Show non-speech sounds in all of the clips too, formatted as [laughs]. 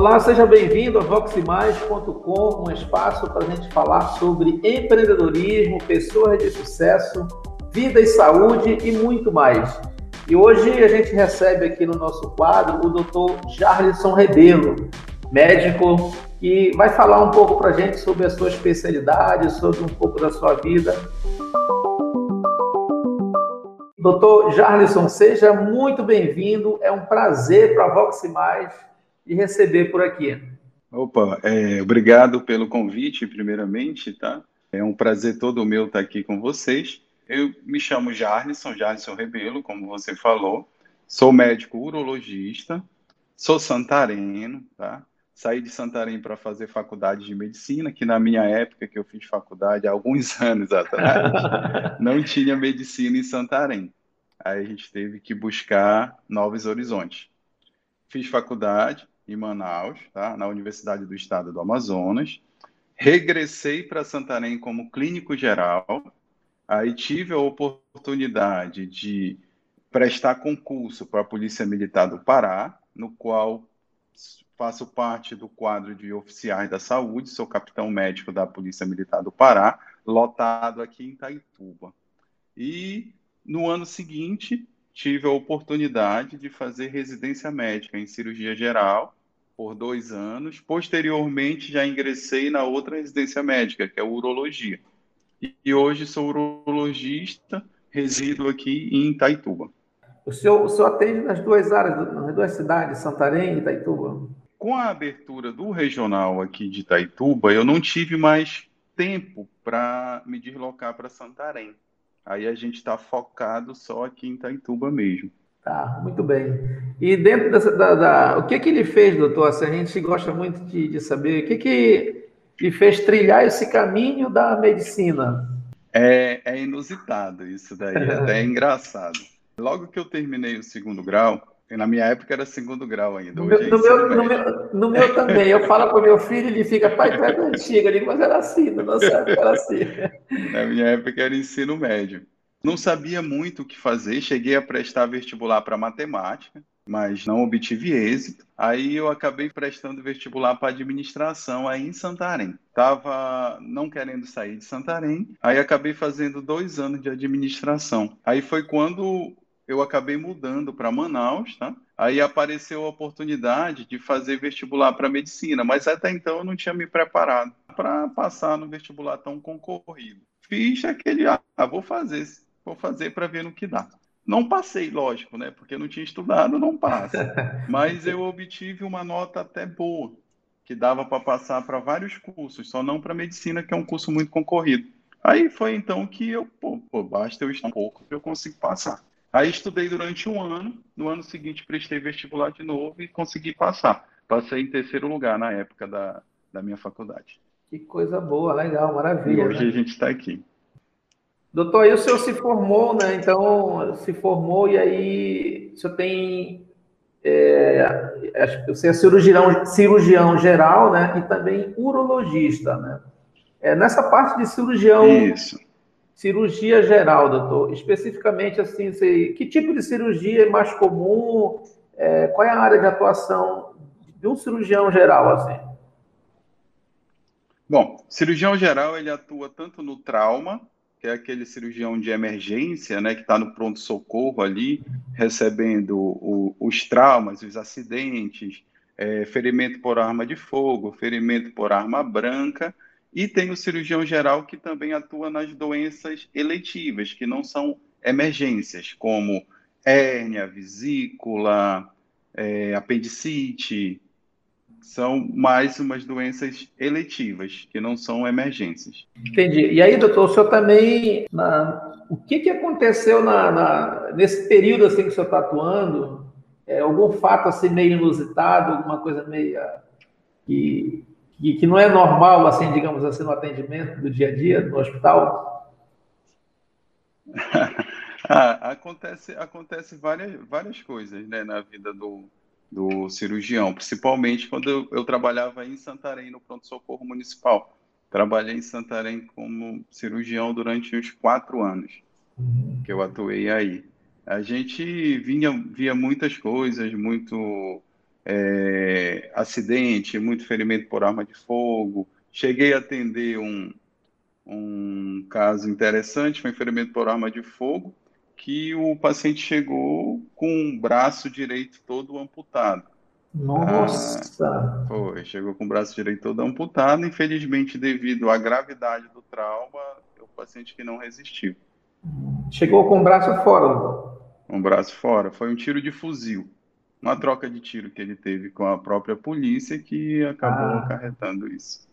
Olá, seja bem-vindo a voximais.com, um espaço para a gente falar sobre empreendedorismo, pessoas de sucesso, vida e saúde e muito mais. E hoje a gente recebe aqui no nosso quadro o Dr. Jarlison Rebelo, médico, que vai falar um pouco para a gente sobre a sua especialidade, sobre um pouco da sua vida. Doutor Jarlison, seja muito bem-vindo. É um prazer para a Voximais de receber por aqui. Opa, é, obrigado pelo convite, primeiramente, tá? É um prazer todo meu estar aqui com vocês. Eu me chamo Jarlison, Jarlison Rebelo, como você falou. Sou médico urologista, sou santareno, tá? Saí de Santarém para fazer faculdade de medicina, que na minha época que eu fiz faculdade, há alguns [laughs] anos atrás, não tinha medicina em Santarém. Aí a gente teve que buscar novos horizontes. Fiz faculdade, em Manaus, tá? na Universidade do Estado do Amazonas. Regressei para Santarém como clínico geral. Aí tive a oportunidade de prestar concurso para a Polícia Militar do Pará, no qual faço parte do quadro de oficiais da saúde, sou capitão médico da Polícia Militar do Pará, lotado aqui em Taituba. E no ano seguinte, tive a oportunidade de fazer residência médica em cirurgia geral por dois anos. Posteriormente, já ingressei na outra residência médica, que é urologia. E hoje sou urologista, resido aqui em Itaituba. O senhor, o senhor atende nas duas áreas, nas duas cidades, Santarém e Itaituba? Com a abertura do regional aqui de Itaituba, eu não tive mais tempo para me deslocar para Santarém. Aí a gente está focado só aqui em Itaituba mesmo. Tá, muito bem. E dentro dessa, da, da, o que que ele fez, doutor? Assim, a gente gosta muito de, de saber o que que lhe fez trilhar esse caminho da medicina. É, é inusitado isso daí, [laughs] até é engraçado. Logo que eu terminei o segundo grau, na minha época era segundo grau ainda. No, é meu, no, meu, no, meu, também. Eu falo para o meu filho, ele fica, pai, tu é antiga. Eu digo, mas era assim, na nossa época era assim. [laughs] Na minha época era ensino médio. Não sabia muito o que fazer, cheguei a prestar vestibular para matemática, mas não obtive êxito. Aí eu acabei prestando vestibular para administração aí em Santarém. Tava não querendo sair de Santarém, aí acabei fazendo dois anos de administração. Aí foi quando eu acabei mudando para Manaus, tá? Aí apareceu a oportunidade de fazer vestibular para medicina, mas até então eu não tinha me preparado para passar no vestibular tão concorrido. Fiz aquele, ah, vou fazer vou fazer para ver no que dá. Não passei, lógico, né? Porque não tinha estudado, não passa. [laughs] Mas eu obtive uma nota até boa, que dava para passar para vários cursos, só não para medicina, que é um curso muito concorrido. Aí foi então que eu, pô, pô basta eu estudar um pouco que eu consigo passar. Aí estudei durante um ano, no ano seguinte prestei vestibular de novo e consegui passar. Passei em terceiro lugar na época da, da minha faculdade. Que coisa boa, legal, maravilha. E hoje né? a gente está aqui. Doutor, aí o senhor se formou, né? Então, se formou e aí o senhor tem. É, você é cirurgião, cirurgião geral, né? E também urologista, né? É, nessa parte de cirurgião. Isso. Cirurgia geral, doutor. Especificamente, assim, você, que tipo de cirurgia é mais comum? É, qual é a área de atuação de um cirurgião geral, assim? Bom, cirurgião geral ele atua tanto no trauma que é aquele cirurgião de emergência, né, que está no pronto-socorro ali, recebendo o, os traumas, os acidentes, é, ferimento por arma de fogo, ferimento por arma branca, e tem o cirurgião geral que também atua nas doenças eletivas, que não são emergências, como hérnia, vesícula, é, apendicite, são mais umas doenças eletivas, que não são emergências. Entendi. E aí, doutor, o senhor também, na... o que, que aconteceu na, na... nesse período assim que o senhor está atuando? É, algum fato assim meio inusitado, alguma coisa meio que, que, não é normal, assim, digamos assim, no atendimento do dia a dia no hospital? [laughs] ah, acontece, acontece várias, várias coisas né, na vida do, do cirurgião, principalmente quando eu, eu trabalhava em Santarém, no pronto-socorro municipal. Trabalhei em Santarém como cirurgião durante uns quatro anos que eu atuei aí. A gente vinha, via muitas coisas, muito é, acidente, muito ferimento por arma de fogo. Cheguei a atender um, um caso interessante, foi um ferimento por arma de fogo, que o paciente chegou com o braço direito todo amputado. Nossa! Ah, foi, chegou com o braço direito todo amputado, infelizmente, devido à gravidade do trauma, o paciente que não resistiu. Chegou com o braço fora. Um braço fora, foi um tiro de fuzil. Uma troca de tiro que ele teve com a própria polícia que acabou ah. acarretando isso.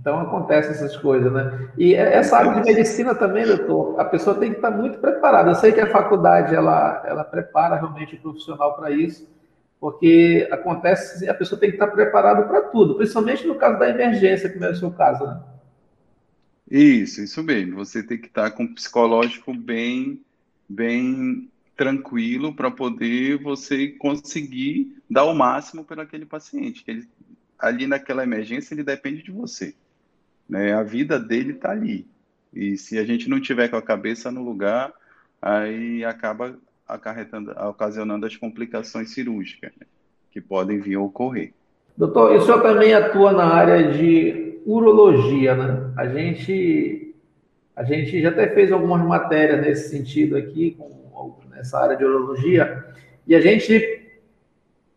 Então acontecem essas coisas, né? E essa área de medicina também, doutor, a pessoa tem que estar muito preparada. Eu sei que a faculdade ela, ela prepara realmente o profissional para isso, porque acontece, a pessoa tem que estar preparada para tudo, principalmente no caso da emergência, como é o seu caso, né? Isso, isso mesmo. Você tem que estar com o psicológico bem, bem tranquilo para poder você conseguir dar o máximo para aquele paciente. Ele, ali naquela emergência, ele depende de você. Né? A vida dele está ali. E se a gente não tiver com a cabeça no lugar, aí acaba acarretando, ocasionando as complicações cirúrgicas né? que podem vir a ocorrer. Doutor, e o senhor também atua na área de urologia, né? A gente, a gente já até fez algumas matérias nesse sentido aqui, com, nessa área de urologia, e a gente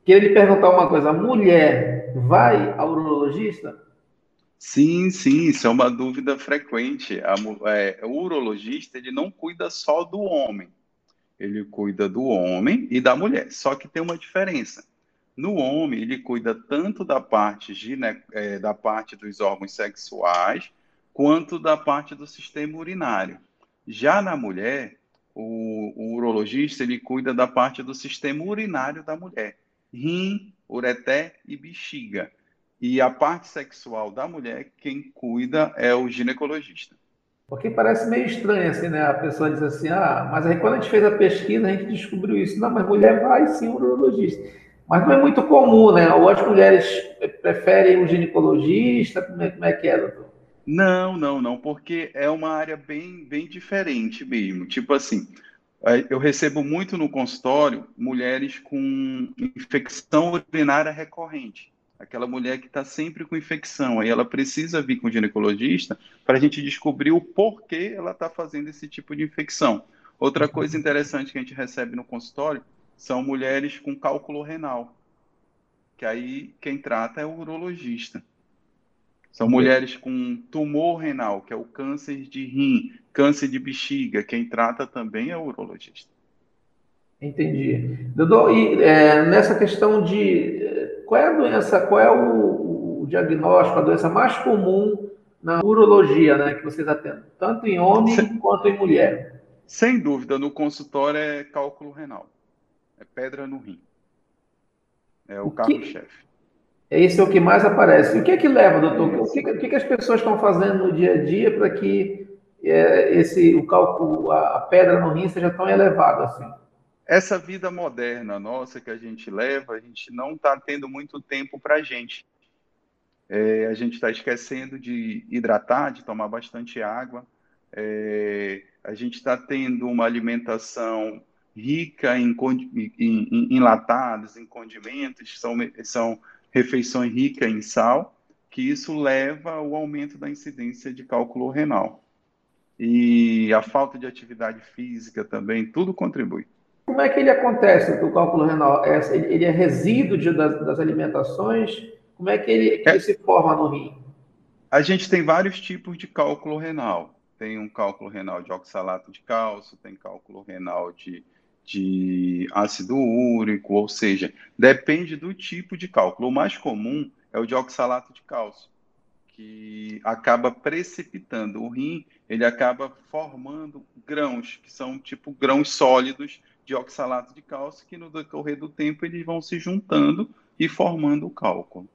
queria lhe perguntar uma coisa: a mulher vai ao urologista? Sim, sim, isso é uma dúvida frequente. A, é, o urologista ele não cuida só do homem, ele cuida do homem e da mulher. Só que tem uma diferença. No homem, ele cuida tanto da parte, gine, é, da parte dos órgãos sexuais, quanto da parte do sistema urinário. Já na mulher, o, o urologista ele cuida da parte do sistema urinário da mulher, rim, ureté e bexiga. E a parte sexual da mulher, quem cuida é o ginecologista. Porque parece meio estranho, assim, né? A pessoa diz assim, ah, mas aí quando a gente fez a pesquisa, a gente descobriu isso. Não, mas mulher vai sim urologista. Mas não é muito comum, né? Ou as mulheres preferem um ginecologista? Como é, como é que é, doutor? Não, não, não, porque é uma área bem, bem diferente mesmo. Tipo assim, é, eu recebo muito no consultório mulheres com infecção urinária recorrente. Aquela mulher que está sempre com infecção. Aí ela precisa vir com o ginecologista para a gente descobrir o porquê ela está fazendo esse tipo de infecção. Outra coisa interessante que a gente recebe no consultório são mulheres com cálculo renal, que aí quem trata é o urologista. São mulheres com tumor renal, que é o câncer de rim, câncer de bexiga, quem trata também é o urologista. Entendi. Doutor, e é, nessa questão de qual é a doença, qual é o, o, diagnóstico, a doença mais comum na urologia, né, que vocês atendem, tanto em homem sem, quanto em mulher? Sem dúvida, no consultório é cálculo renal. É pedra no rim. É o, o carro-chefe. Esse é o que mais aparece. E o que é que leva, doutor? É o que, o que, as pessoas estão fazendo no dia a dia para que é, esse, o cálculo, a, a pedra no rim seja tão elevada assim? Essa vida moderna nossa que a gente leva, a gente não está tendo muito tempo para a gente. É, a gente está esquecendo de hidratar, de tomar bastante água. É, a gente está tendo uma alimentação rica em, em, em enlatados, em condimentos, são, são refeições ricas em sal, que isso leva ao aumento da incidência de cálculo renal. E a falta de atividade física também, tudo contribui. Como é que ele acontece, o cálculo renal? É, ele é resíduo de, das, das, alimentações? Como é que ele, que é, ele se forma no rim? A gente tem vários tipos de cálculo renal. Tem um cálculo renal de oxalato de cálcio, tem cálculo renal de de ácido úrico, ou seja, depende do tipo de cálculo. O mais comum é o de oxalato de cálcio, que acaba precipitando. O rim, ele acaba formando grãos, que são tipo grãos sólidos de oxalato de cálcio, que no decorrer do tempo eles vão se juntando e formando o cálculo.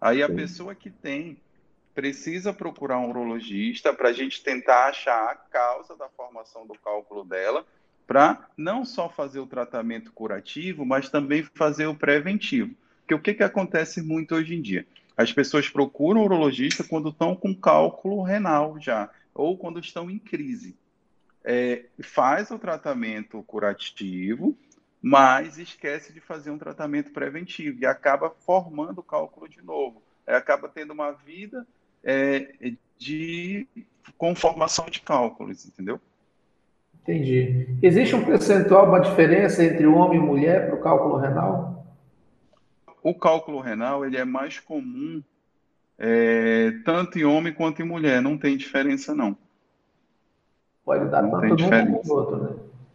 Aí a pessoa que tem precisa procurar um urologista para a gente tentar achar a causa da formação do cálculo dela para não só fazer o tratamento curativo, mas também fazer o preventivo. Porque o que, que acontece muito hoje em dia? As pessoas procuram o urologista quando estão com cálculo renal já, ou quando estão em crise. É, faz o tratamento curativo, mas esquece de fazer um tratamento preventivo e acaba formando o cálculo de novo. É, acaba tendo uma vida é, de conformação de cálculos, entendeu? Entendi. Existe um percentual, uma diferença entre homem e mulher para o cálculo renal? O cálculo renal ele é mais comum é, tanto em homem quanto em mulher, não tem diferença não. Pode dar não tanto num como no outro, né?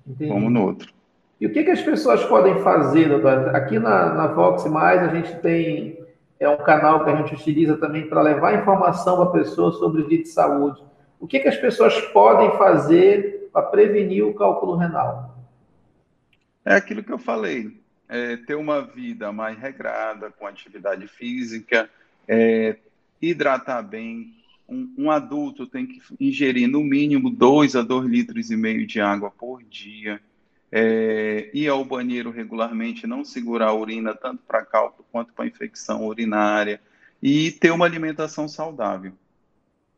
Entendi. Como no outro. E o que, que as pessoas podem fazer, doutor? Aqui na, na Vox Mais a gente tem é um canal que a gente utiliza também para levar informação para a pessoa sobre vida de saúde. O que, que as pessoas podem fazer para prevenir o cálculo renal? É aquilo que eu falei, é ter uma vida mais regrada, com atividade física, é, hidratar bem. Um, um, adulto tem que ingerir no mínimo 2 a 2 litros e meio de água por dia. É, ir ao banheiro regularmente, não segurar a urina tanto para cálculo quanto para infecção urinária e ter uma alimentação saudável.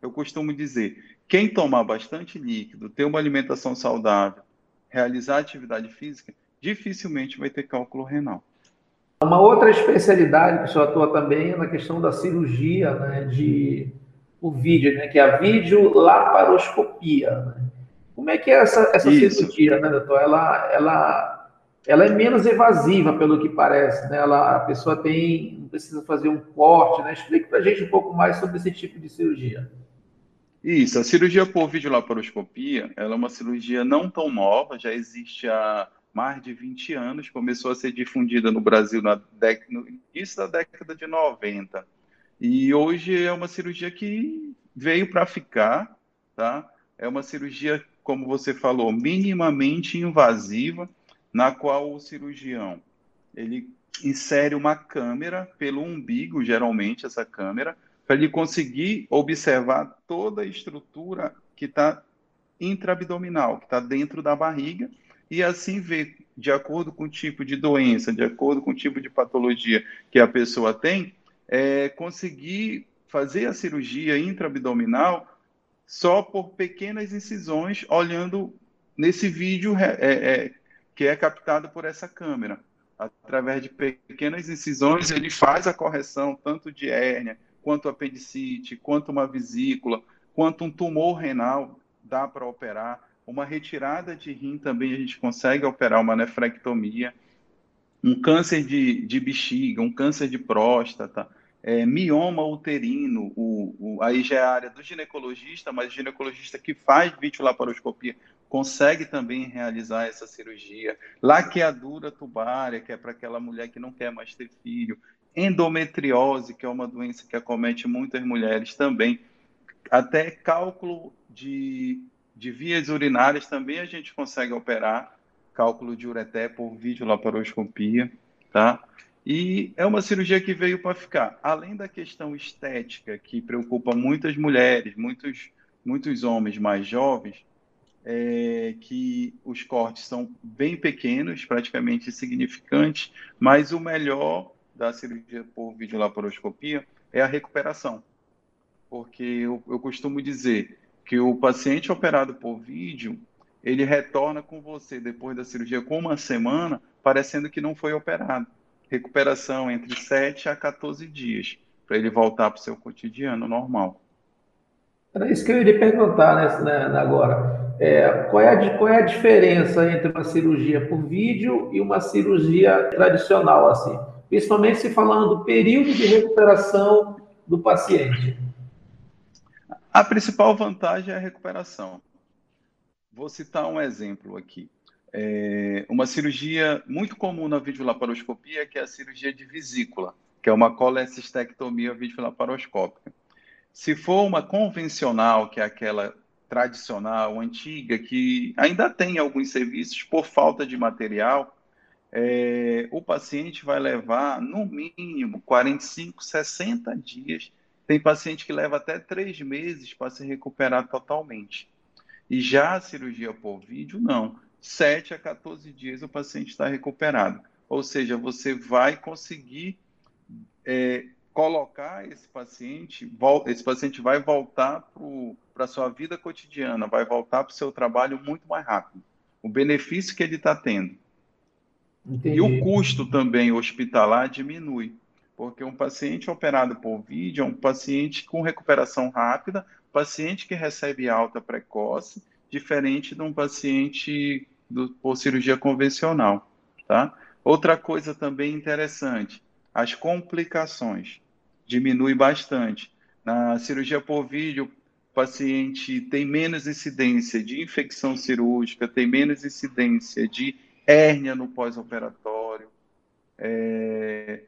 Eu costumo dizer, quem tomar bastante líquido, ter uma alimentação saudável, realizar atividade física, dificilmente vai ter cálculo renal. Uma outra especialidade que o senhor atua também é na questão da cirurgia né, de o vídeo, né, que é a videolaparoscopia. Né? Como é que é essa, essa cirurgia, né, doutor? Ela, ela, ela é menos evasiva, pelo que parece, né? Ela, a pessoa tem, não precisa fazer um corte, né? Explique para a gente um pouco mais sobre esse tipo de cirurgia. Isso, a cirurgia por videolaparoscopia, ela é uma cirurgia não tão nova, já existe há mais de 20 anos, começou a ser difundida no Brasil na no início da década de 90. E hoje é uma cirurgia que veio para ficar, tá? É uma cirurgia, como você falou, minimamente invasiva, na qual o cirurgião ele insere uma câmera pelo umbigo, geralmente essa câmera, para ele conseguir observar toda a estrutura que está intraabdominal, que está dentro da barriga, e assim ver, de acordo com o tipo de doença, de acordo com o tipo de patologia que a pessoa tem, é, conseguir fazer a cirurgia intraabdominal só por pequenas incisões, olhando nesse vídeo é, é, que é captado por essa câmera. Através de pequenas incisões, ele faz a correção tanto de hérnia, quanto apendicite, quanto uma vesícula, quanto um tumor renal, dá para operar. Uma retirada de rim também a gente consegue operar uma nefrectomia. Um câncer de, de bexiga, um câncer de próstata, é, mioma uterino, o, o, aí já é a área do ginecologista, mas o ginecologista que faz videolaparoscopia consegue também realizar essa cirurgia. Laqueadura tubária, que é para aquela mulher que não quer mais ter filho. Endometriose, que é uma doença que acomete muitas mulheres também. Até cálculo de de vias urinárias também a gente consegue operar cálculo de ureté por videolaparoscopia, tá? E é uma cirurgia que veio para ficar. Além da questão estética, que preocupa muitas mulheres, muitos, muitos homens mais jovens, é que os cortes são bem pequenos, praticamente insignificantes, mas o melhor da cirurgia por videolaparoscopia é a recuperação. Porque eu, eu costumo dizer, que o paciente operado por vídeo, ele retorna com você depois da cirurgia com uma semana, parecendo que não foi operado. Recuperação entre 7 a 14 dias, para ele voltar para o seu cotidiano normal. Era isso que eu iria perguntar né, né agora. É, qual, é a, qual é a diferença entre uma cirurgia por vídeo e uma cirurgia tradicional, assim? Principalmente se falando do período de recuperação do paciente. A principal vantagem é a recuperação. Vou citar um exemplo aqui. É uma cirurgia muito comum na videolaparoscopia, que é a cirurgia de vesícula, que é uma colecistectomia videolaparoscópica. Se for uma convencional, que é aquela tradicional, antiga, que ainda tem alguns serviços por falta de material, é, o paciente vai levar, no mínimo, 45, 60 dias tem paciente que leva até três meses para se recuperar totalmente. E já a cirurgia por vídeo, não. 7 a 14 dias o paciente está recuperado. Ou seja, você vai conseguir é, colocar esse paciente, esse paciente vai voltar para a sua vida cotidiana, vai voltar para o seu trabalho muito mais rápido. O benefício que ele está tendo. Entendi. E o custo também hospitalar diminui, porque um paciente operado por vídeo é um paciente com recuperação rápida, paciente que recebe alta precoce, diferente de um paciente do, por cirurgia convencional, tá? Outra coisa também interessante, as complicações diminui bastante. Na cirurgia por vídeo, o paciente tem menos incidência de infecção cirúrgica, tem menos incidência de hérnia no pós-operatório. É,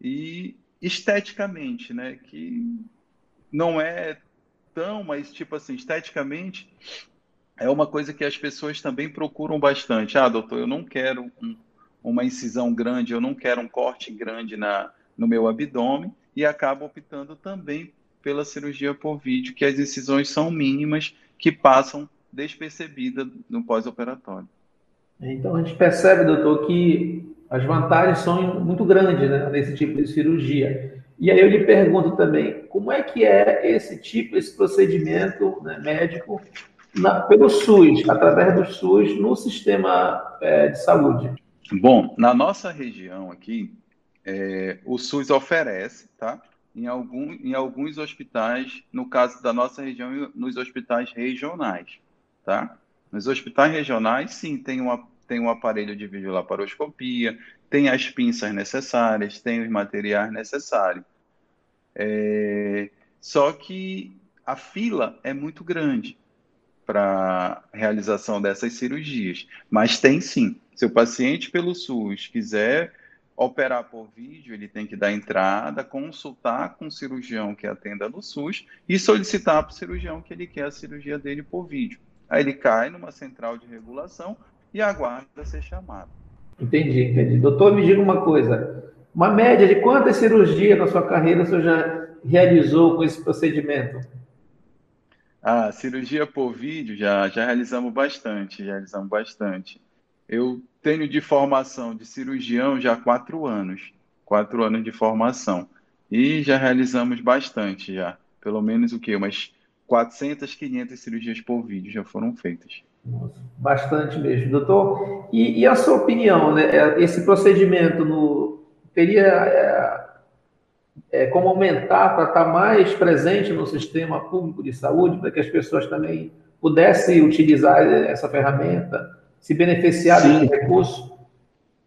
e esteticamente, né, que não é tão, mas tipo assim, esteticamente é uma coisa que as pessoas também procuram bastante. Ah, doutor, eu não quero um, uma incisão grande, eu não quero um corte grande na, no meu abdômen e acabam optando também pela cirurgia por vídeo, que as incisões são mínimas, que passam despercebidas no pós-operatório. Então a gente percebe, doutor, que as vantagens são muito grandes né, nesse tipo de cirurgia. E aí eu lhe pergunto também, como é que é esse tipo, esse procedimento né, médico na, pelo SUS, através do SUS, no sistema é, de saúde? Bom, na nossa região aqui, é, o SUS oferece, tá? Em, algum, em alguns hospitais, no caso da nossa região, nos hospitais regionais, tá? Nos hospitais regionais, sim, tem, uma, tem um aparelho de videolaparoscopia, tem as pinças necessárias, tem os materiais necessários. É, só que a fila é muito grande para realização dessas cirurgias, mas tem sim. Se o paciente pelo SUS quiser operar por vídeo, ele tem que dar entrada, consultar com o cirurgião que atenda no SUS e solicitar para o cirurgião que ele quer a cirurgia dele por vídeo. Aí ele cai numa central de regulação e aguarda ser chamado. Entendi, entendi. Doutor, me diga uma coisa. Uma média de quantas cirurgias na sua carreira o senhor já realizou com esse procedimento? Ah, cirurgia por vídeo já, já realizamos bastante, já realizamos bastante. Eu tenho de formação de cirurgião já quatro anos, quatro anos de formação. E já realizamos bastante já, pelo menos o quê? Umas 400, 500 cirurgias por vídeo já foram feitas. Nossa, bastante mesmo, doutor. E, e, a sua opinião, né? Esse procedimento no, teria é, é, como aumentar para estar mais presente no sistema público de saúde, para que as pessoas também pudessem utilizar essa ferramenta, se beneficiar sim. desse recurso?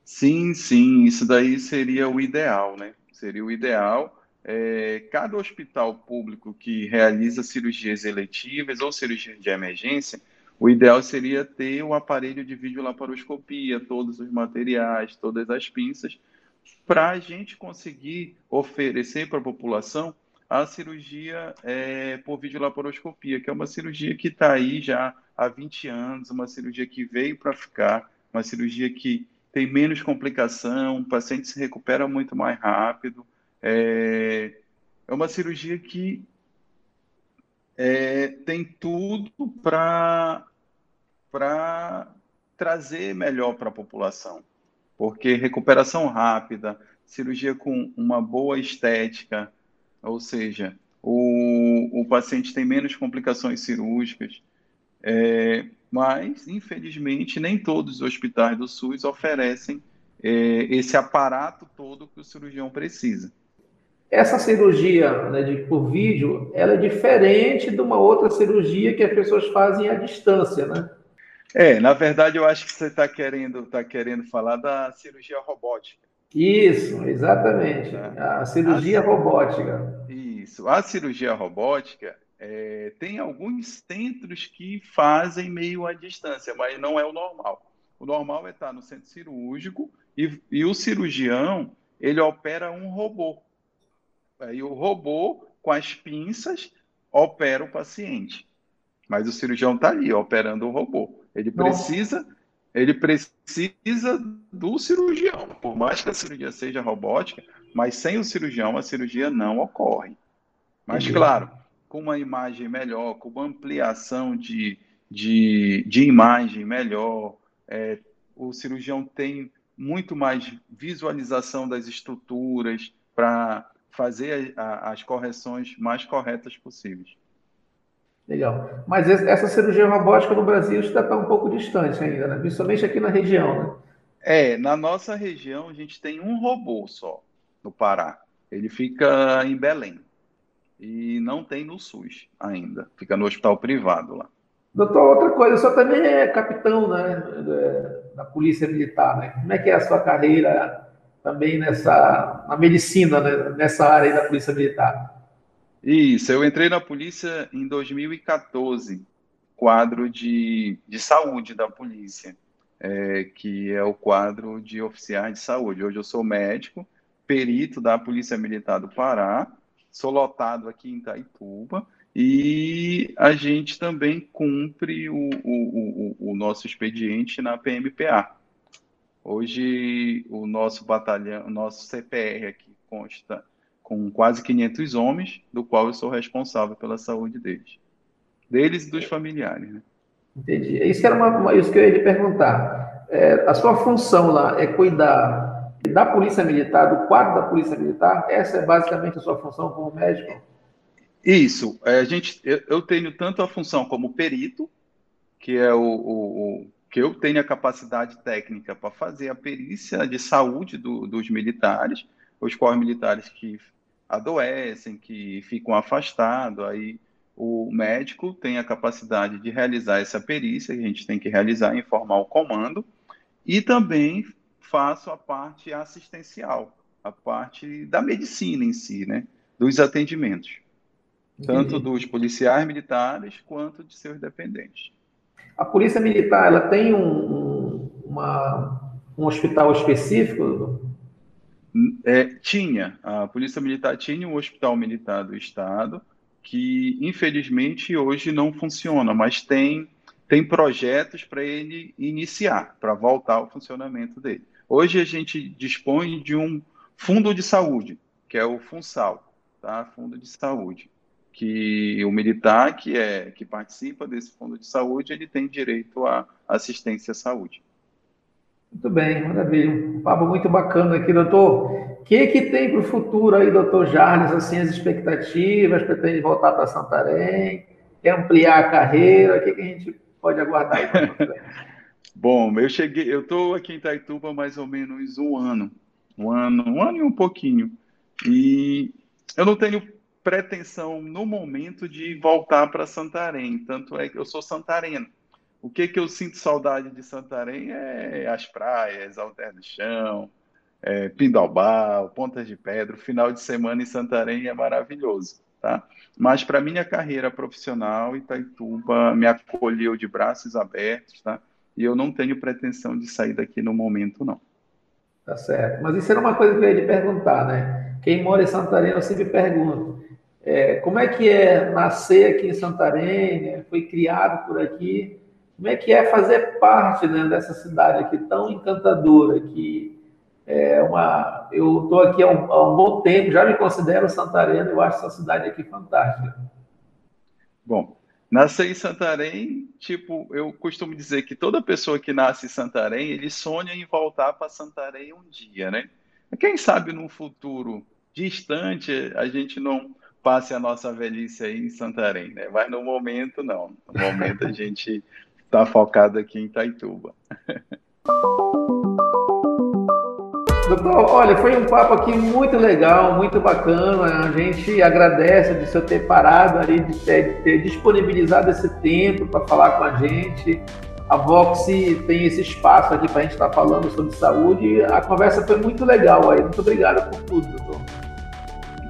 Sim, sim, isso daí seria o ideal, né? Seria o ideal é, cada hospital público que realiza cirurgias eletivas ou cirurgias de emergência, o ideal seria ter o aparelho de videolaparoscopia, todos os materiais, todas as pinças, para a gente conseguir oferecer para a população a cirurgia é, por videolaparoscopia, que é uma cirurgia que está aí já há 20 anos, uma cirurgia que veio para ficar, uma cirurgia que tem menos complicação, o paciente se recupera muito mais rápido, é, é uma cirurgia que é, tem tudo para trazer melhor para a população. Porque recuperação rápida, cirurgia com uma boa estética, ou seja, o, o paciente tem menos complicações cirúrgicas. É, mas, infelizmente, nem todos os hospitais do SUS oferecem é, esse aparato todo que o cirurgião precisa. Essa cirurgia né, de, por vídeo, ela é diferente de uma outra cirurgia que as pessoas fazem à distância, né? É, na verdade, eu acho que você está querendo, tá querendo falar da cirurgia robótica. Isso, exatamente. É. A cirurgia a, robótica. Isso. A cirurgia robótica é, tem alguns centros que fazem meio à distância, mas não é o normal. O normal é estar no centro cirúrgico e, e o cirurgião ele opera um robô. Aí o robô, com as pinças, opera o paciente. Mas o cirurgião está ali, operando o robô. Ele precisa, ele precisa do cirurgião. Por mais que a cirurgia seja robótica, mas sem o cirurgião a cirurgia não ocorre. Mas, Entendi. claro, com uma imagem melhor, com uma ampliação de, de, de imagem melhor, é, o cirurgião tem muito mais visualização das estruturas para fazer a, as correções mais corretas possíveis. Legal. Mas essa cirurgia robótica no Brasil está um pouco distante ainda, né? principalmente aqui na região, né? É, na nossa região a gente tem um robô só no Pará. Ele fica em Belém e não tem no SUS ainda. Fica no hospital privado lá. Doutor, outra coisa, o senhor também é capitão né, da Polícia Militar, né? Como é que é a sua carreira também nessa, na medicina, né, nessa área da Polícia Militar? Isso, eu entrei na polícia em 2014, quadro de, de saúde da polícia, é, que é o quadro de oficiais de saúde. Hoje eu sou médico, perito da Polícia Militar do Pará, sou lotado aqui em Itaituba, e a gente também cumpre o, o, o, o nosso expediente na PMPA. Hoje, o nosso batalhão, o nosso CPR aqui consta com quase 500 homens, do qual eu sou responsável pela saúde deles. Deles e dos familiares. Né? Entendi. Isso, era uma, isso que eu ia lhe perguntar. É, a sua função lá é cuidar da Polícia Militar, do quadro da Polícia Militar? Essa é basicamente a sua função como médico? Isso. É, a gente, eu, eu, tenho tanto a função como perito, que é o, o, o que eu tenho a capacidade técnica para fazer a perícia de saúde do, dos militares, os corpos militares que adoecem, que ficam afastados, aí o médico tem a capacidade de realizar essa perícia, que a gente tem que realizar, informar o comando, e também faço a parte assistencial, a parte da medicina em si, né, dos atendimentos tanto dos policiais militares quanto de seus dependentes. A polícia militar ela tem um, um, uma, um hospital específico? É, tinha. A polícia militar tinha um hospital militar do estado que infelizmente hoje não funciona, mas tem tem projetos para ele iniciar, para voltar ao funcionamento dele. Hoje a gente dispõe de um fundo de saúde, que é o FUNSAL, tá? Fundo de Saúde que o militar que é que participa desse fundo de saúde ele tem direito à assistência à saúde. Muito bem, maravilha. Um papo muito bacana aqui, doutor. Que, que tem para o futuro aí, doutor Jarles, assim, as expectativas? Pretende voltar para Santarém? Quer ampliar a carreira? O que, que a gente pode aguardar aí [laughs] Bom, eu cheguei, eu estou aqui em Itaituba mais ou menos um ano, um ano, um ano e um pouquinho. E eu não tenho pretensão no momento de voltar para Santarém. Tanto é que eu sou santareno. O que, que eu sinto saudade de Santarém é as praias, Alter do Chão, é, Pindalbal, Pontas de Pedra. Final de semana em Santarém é maravilhoso. Tá? Mas para minha carreira profissional, Itaituba me acolheu de braços abertos, tá? E eu não tenho pretensão de sair daqui no momento, não. Tá certo. Mas isso era uma coisa que eu ia lhe perguntar, né? Quem mora em Santarém, eu sempre pergunto. É, como é que é nascer aqui em Santarém, né? foi criado por aqui? Como é que é fazer parte né, dessa cidade aqui tão encantadora que é uma, eu estou aqui há um, há um, bom tempo, já me considero santareno, eu acho essa cidade aqui fantástica. Bom, nascer em Santarém, tipo, eu costumo dizer que toda pessoa que nasce em Santarém, ele sonha em voltar para Santarém um dia, né? Quem sabe num futuro distante a gente não passe a nossa velhice aí em Santarém, né? Mas no momento, não. No momento a [laughs] gente está focado aqui em Itaituba. [laughs] Doutor, olha, foi um papo aqui muito legal, muito bacana. A gente agradece de você ter parado ali, de ter, de ter disponibilizado esse tempo para falar com a gente. A Vox tem esse espaço aqui para a gente estar tá falando sobre saúde. A conversa foi muito legal aí. Muito obrigado por tudo, doutor.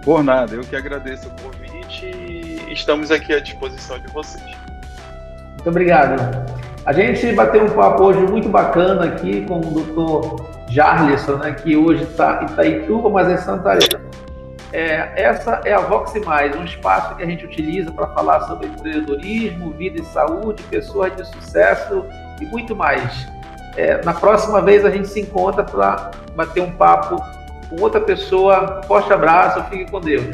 Por nada, eu que agradeço o convite e estamos aqui à disposição de vocês. Muito obrigado. A gente bateu um papo hoje muito bacana aqui com o doutor Jarlisson, né, que hoje está em Itaituba, mas é Santarém. É, essa é a Vox Mais, um espaço que a gente utiliza para falar sobre empreendedorismo, vida e saúde, pessoas de sucesso e muito mais. É, na próxima vez a gente se encontra para bater um papo com outra pessoa. Forte abraço, fique com Deus.